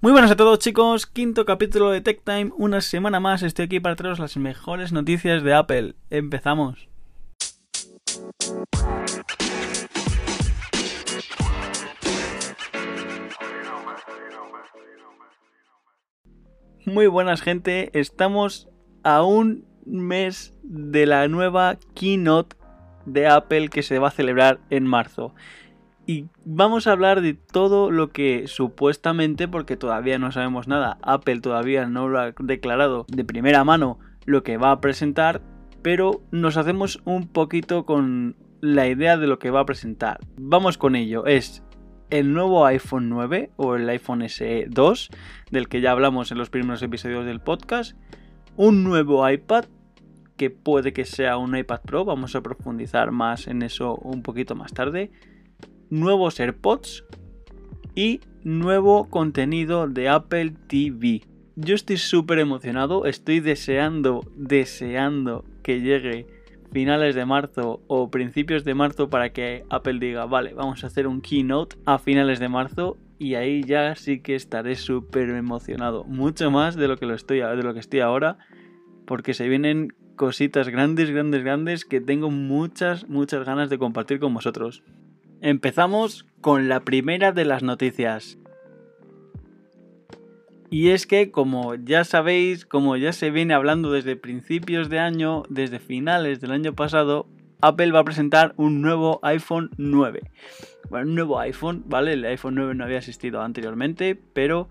Muy buenas a todos chicos, quinto capítulo de Tech Time, una semana más estoy aquí para traeros las mejores noticias de Apple. Empezamos. Muy buenas gente, estamos a un mes de la nueva keynote de Apple que se va a celebrar en marzo y vamos a hablar de todo lo que supuestamente, porque todavía no sabemos nada, Apple todavía no lo ha declarado de primera mano lo que va a presentar, pero nos hacemos un poquito con la idea de lo que va a presentar. Vamos con ello, es el nuevo iPhone 9 o el iPhone SE 2, del que ya hablamos en los primeros episodios del podcast, un nuevo iPad que puede que sea un iPad Pro, vamos a profundizar más en eso un poquito más tarde nuevos AirPods y nuevo contenido de Apple TV. Yo estoy súper emocionado, estoy deseando, deseando que llegue finales de marzo o principios de marzo para que Apple diga, vale, vamos a hacer un keynote a finales de marzo y ahí ya sí que estaré súper emocionado, mucho más de lo que lo estoy de lo que estoy ahora, porque se vienen cositas grandes, grandes, grandes que tengo muchas, muchas ganas de compartir con vosotros. Empezamos con la primera de las noticias. Y es que, como ya sabéis, como ya se viene hablando desde principios de año, desde finales del año pasado, Apple va a presentar un nuevo iPhone 9. Bueno, un nuevo iPhone, ¿vale? El iPhone 9 no había existido anteriormente, pero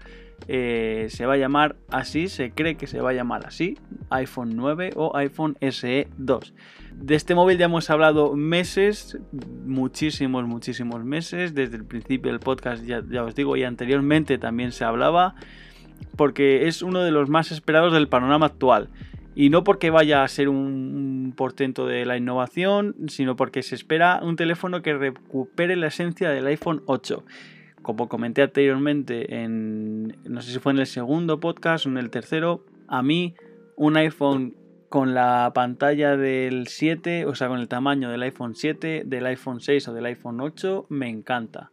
eh, se va a llamar así, se cree que se va a llamar así, iPhone 9 o iPhone SE 2. De este móvil ya hemos hablado meses, muchísimos, muchísimos meses, desde el principio del podcast ya, os digo, y anteriormente también se hablaba, porque es uno de los más esperados del panorama actual. Y no porque vaya a ser un portento de la innovación, sino porque se espera un teléfono que recupere la esencia del iPhone 8 como comenté anteriormente en, no sé si fue en el segundo podcast o en el tercero, a mí un iPhone con la pantalla del 7, o sea, con el tamaño del iPhone 7, del iPhone 6 o del iPhone 8, me encanta.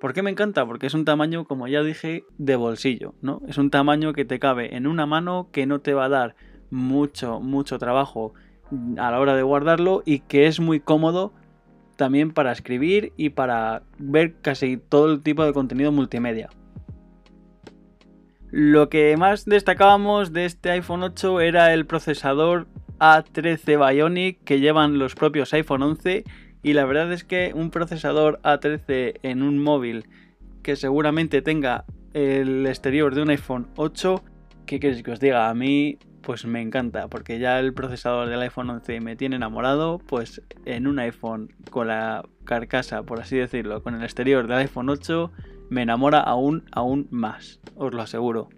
¿Por qué me encanta? Porque es un tamaño, como ya dije, de bolsillo, ¿no? Es un tamaño que te cabe en una mano, que no te va a dar mucho, mucho trabajo a la hora de guardarlo y que es muy cómodo también para escribir y para ver casi todo el tipo de contenido multimedia. Lo que más destacábamos de este iPhone 8 era el procesador A13 Bionic que llevan los propios iPhone 11 y la verdad es que un procesador A13 en un móvil que seguramente tenga el exterior de un iPhone 8, ¿qué queréis que os diga? A mí pues me encanta, porque ya el procesador del iPhone 11 me tiene enamorado, pues en un iPhone con la carcasa, por así decirlo, con el exterior del iPhone 8, me enamora aún, aún más, os lo aseguro.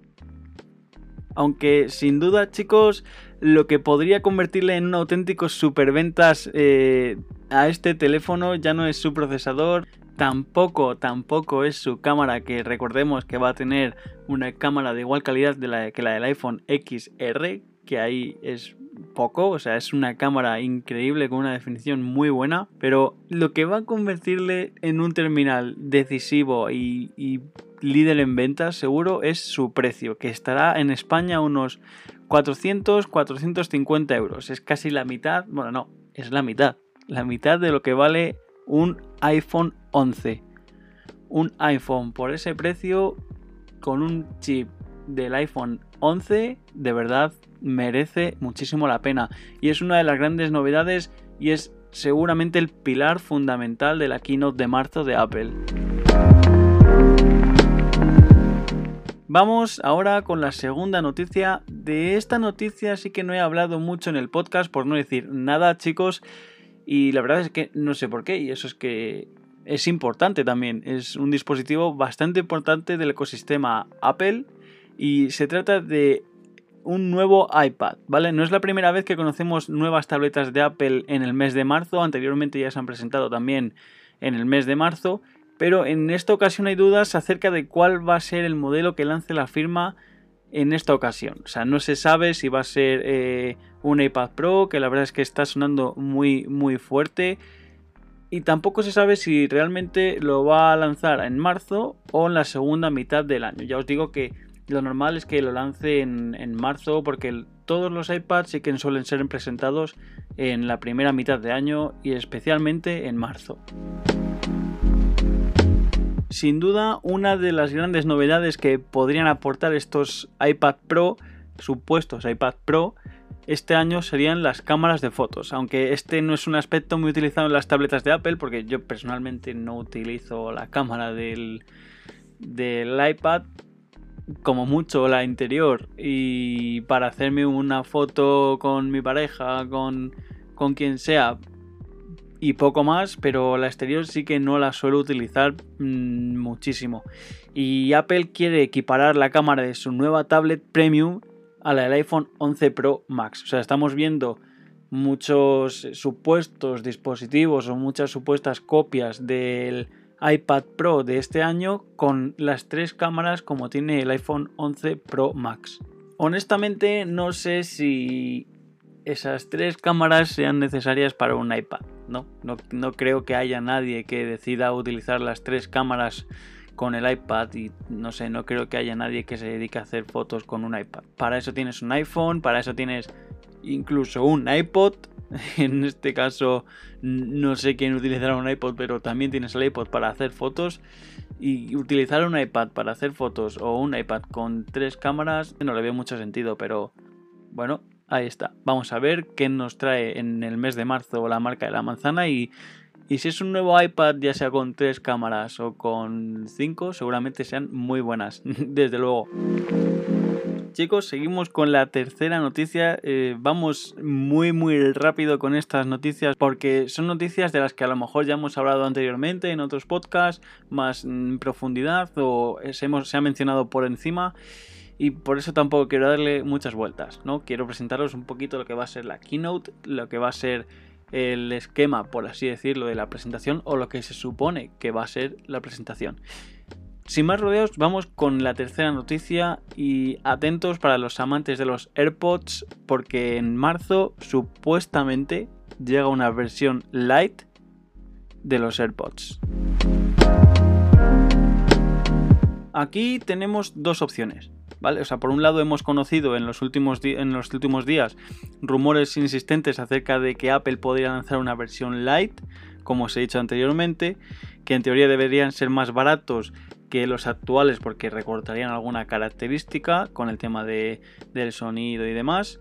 Aunque sin duda, chicos, lo que podría convertirle en un auténtico superventas eh, a este teléfono ya no es su procesador, tampoco, tampoco es su cámara, que recordemos que va a tener una cámara de igual calidad de la, que la del iPhone XR, que ahí es poco, o sea, es una cámara increíble con una definición muy buena, pero lo que va a convertirle en un terminal decisivo y, y líder en ventas seguro es su precio, que estará en España unos 400-450 euros, es casi la mitad, bueno, no, es la mitad, la mitad de lo que vale un iPhone 11. Un iPhone por ese precio con un chip del iPhone 11 de verdad merece muchísimo la pena y es una de las grandes novedades y es seguramente el pilar fundamental de la keynote de marzo de Apple. Vamos ahora con la segunda noticia. De esta noticia sí que no he hablado mucho en el podcast, por no decir nada, chicos. Y la verdad es que no sé por qué, y eso es que es importante también. Es un dispositivo bastante importante del ecosistema Apple y se trata de un nuevo iPad, ¿vale? No es la primera vez que conocemos nuevas tabletas de Apple en el mes de marzo, anteriormente ya se han presentado también en el mes de marzo, pero en esta ocasión hay dudas acerca de cuál va a ser el modelo que lance la firma en esta ocasión. O sea, no se sabe si va a ser eh, un iPad Pro, que la verdad es que está sonando muy, muy fuerte. y tampoco se sabe si realmente lo va a lanzar en marzo o en la segunda mitad del año. Ya os digo que lo normal es que lo lance en, marzo porque todos los iPads sí que suelen ser presentados en la primera mitad de año y especialmente en marzo. Sin duda, una de las grandes novedades que podrían aportar estos iPad Pro, supuestos iPad Pro, este año serían las cámaras de fotos, aunque este no es un aspecto muy utilizado en las tabletas de Apple, porque yo personalmente no utilizo la cámara del, del iPad, como mucho la interior. Y para hacerme una foto con mi pareja, con, con quien sea y poco más, pero la exterior sí que no la suelo utilizar mm, muchísimo. Y Apple quiere equiparar la cámara de su nueva tablet premium a la del iPhone 11 Pro Max. O sea, estamos viendo muchos supuestos dispositivos o muchas supuestas copias del iPad Pro de este año con las tres cámaras como tiene el iPhone 11 Pro Max. Honestamente no sé si esas tres cámaras sean necesarias para un iPad. No, no, no creo que haya nadie que decida utilizar las tres cámaras con el iPad y no sé, no creo que haya nadie que se dedique a hacer fotos con un iPad. Para eso tienes un iPhone, para eso tienes incluso un iPod en este caso no sé quién utilizará un iPod, pero también tienes el iPod para hacer fotos. Y utilizar un iPad para hacer fotos o un iPad con tres cámaras no le veo mucho sentido, pero bueno, ahí está. Vamos a ver qué nos trae en el mes de marzo la marca de la manzana y, si es un nuevo iPad, ya sea con tres cámaras o con cinco, seguramente sean muy buenas, desde luego. Chicos, seguimos con la tercera noticia. Eh, vamos muy muy rápido con estas noticias porque son noticias de las que a lo mejor ya hemos hablado anteriormente en otros podcasts, más en profundidad o se ha mencionado por encima y por eso tampoco quiero darle muchas vueltas, ¿no? Quiero presentaros un poquito lo que va a ser la keynote, lo que va a ser el esquema, por así decirlo, de la presentación o lo que se supone que va a ser la presentación. Sin más rodeos, vamos con la tercera noticia y atentos para los amantes de los AirPods porque en marzo supuestamente llega una versión light de los AirPods. Aquí tenemos dos opciones. O sea, por un lado hemos conocido en los, últimos en los últimos días rumores insistentes acerca de que Apple podría lanzar una versión light, como os he dicho anteriormente, que en teoría deberían ser más baratos que los actuales porque recortarían alguna característica con el tema de, del sonido y demás.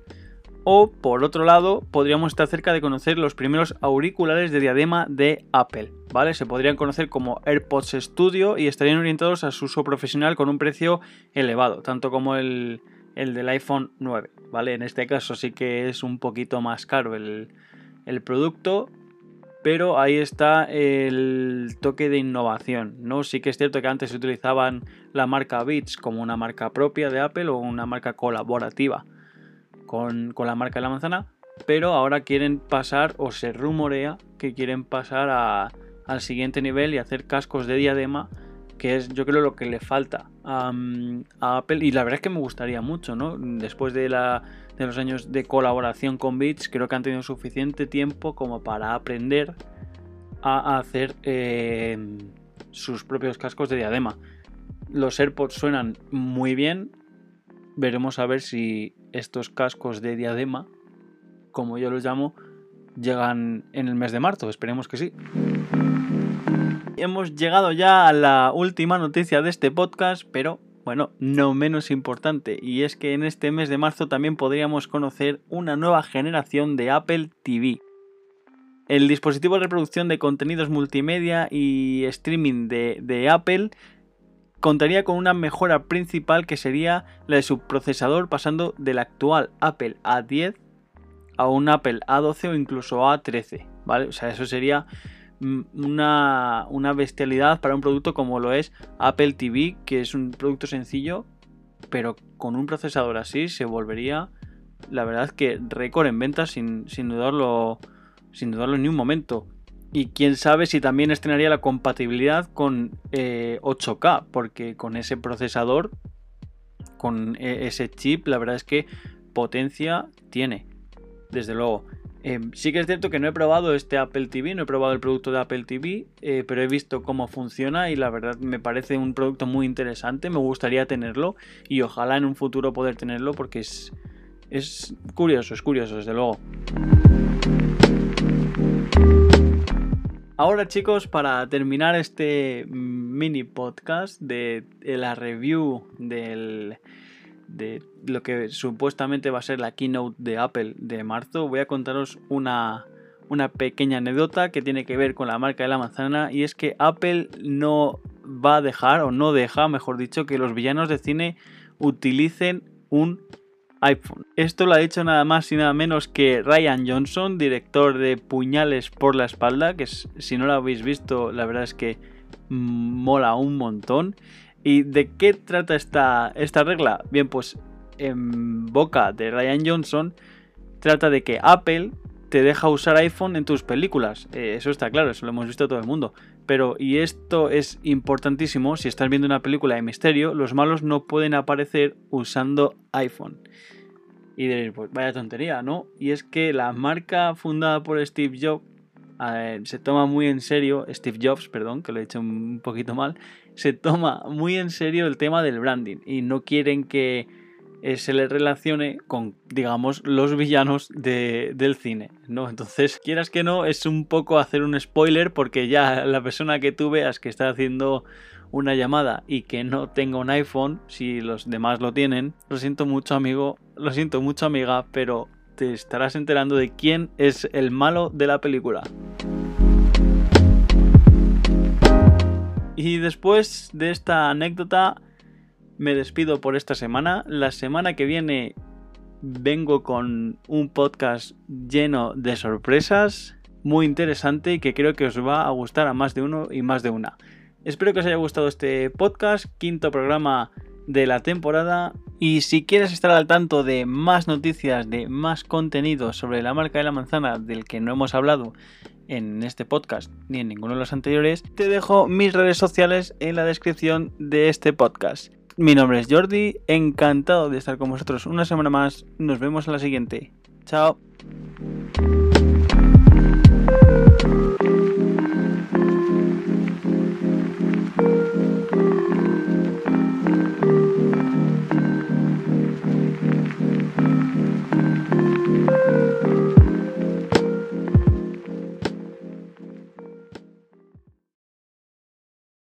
O por otro lado, podríamos estar cerca de conocer los primeros auriculares de diadema de Apple, ¿vale? Se podrían conocer como AirPods Studio y estarían orientados a su uso profesional con un precio elevado, tanto como el, el del iPhone 9, ¿vale? En este caso sí que es un poquito más caro el, el producto, pero ahí está el toque de innovación, ¿no? Sí que es cierto que antes se utilizaban la marca Beats como una marca propia de Apple o una marca colaborativa con, la marca de la manzana, pero ahora quieren pasar o se rumorea que quieren pasar al siguiente nivel y hacer cascos de diadema que es yo creo lo que le falta a, Apple y la verdad es que me gustaría mucho, ¿no? Después de los años de colaboración con Beats, creo que han tenido suficiente tiempo como para aprender a hacer eh, sus propios cascos de diadema. Los AirPods suenan muy bien, veremos a ver si estos cascos de diadema, como yo los llamo, llegan en el mes de marzo, esperemos que sí hemos llegado ya a la última noticia de este podcast, pero bueno, no menos importante, y es que en este mes de marzo también podríamos conocer una nueva generación de Apple TV. El dispositivo de reproducción de contenidos multimedia y streaming de, de Apple contaría con una mejora principal que sería la de su procesador pasando del actual Apple A10 a un Apple A12 o incluso A13, ¿vale? O sea, eso sería una, una bestialidad para un producto como lo es Apple TV, que es un producto sencillo, pero con un procesador así se volvería, la verdad que récord en ventas sin, sin dudarlo sin dudarlo ni un momento. Y quién sabe si también estrenaría la compatibilidad con 8K, eh, porque con ese procesador, con e, ese chip, la verdad es que potencia tiene, desde luego. Eh, sí que es cierto que no he probado este Apple TV, no he probado el producto de Apple TV, eh, pero he visto cómo funciona y la verdad me parece un producto muy interesante, me gustaría tenerlo y ojalá en un futuro poder tenerlo porque es, es curioso, es curioso desde luego. Ahora chicos, para terminar este mini podcast de, la review del, de lo que supuestamente va a ser la keynote de Apple de marzo, voy a contaros una, una pequeña anécdota que tiene que ver con la marca de la manzana y es que Apple no va a dejar o no deja, mejor dicho, que los villanos de cine utilicen un iPhone. Esto lo ha dicho nada más y nada menos que Ryan Johnson, director de Puñales por la espalda, que si no lo habéis visto, la verdad es que mola un montón. ¿Y de qué trata esta, esta regla? Bien, pues en boca de Ryan Johnson trata de que Apple te deja usar iPhone en tus películas. Eh, eso está claro, eso lo hemos visto todo el mundo. Pero, y esto es importantísimo, si estás viendo una película de misterio, los malos no pueden aparecer usando iPhone. Y diréis, pues vaya tontería, ¿no? Y es que la marca fundada por Steve Jobs se toma muy en serio, Steve Jobs, perdón, que lo he dicho un poquito mal, se toma muy en serio el tema del branding y no quieren que eh, se le relacione con, digamos, los villanos del cine, ¿no? Entonces, quieras que no, es un poco hacer un spoiler porque ya la persona que tú veas que está haciendo una llamada y que no tenga un iPhone, si los demás lo tienen, lo siento mucho amigo, lo siento mucho amiga, pero te estarás enterando de quién es el malo de la película. Y después de esta anécdota, me despido por esta semana. La semana que viene vengo con un podcast lleno de sorpresas, muy interesante y que creo que os va a gustar a más de uno y más de una. Espero que os haya gustado este podcast, quinto programa de la temporada. Y si quieres estar al tanto de más noticias, de más contenido sobre la marca de la manzana del que no hemos hablado en este podcast ni en ninguno de los anteriores, te dejo mis redes sociales en la descripción de este podcast. Mi nombre es Jordi, encantado de estar con vosotros una semana más. Nos vemos en la siguiente. Chao.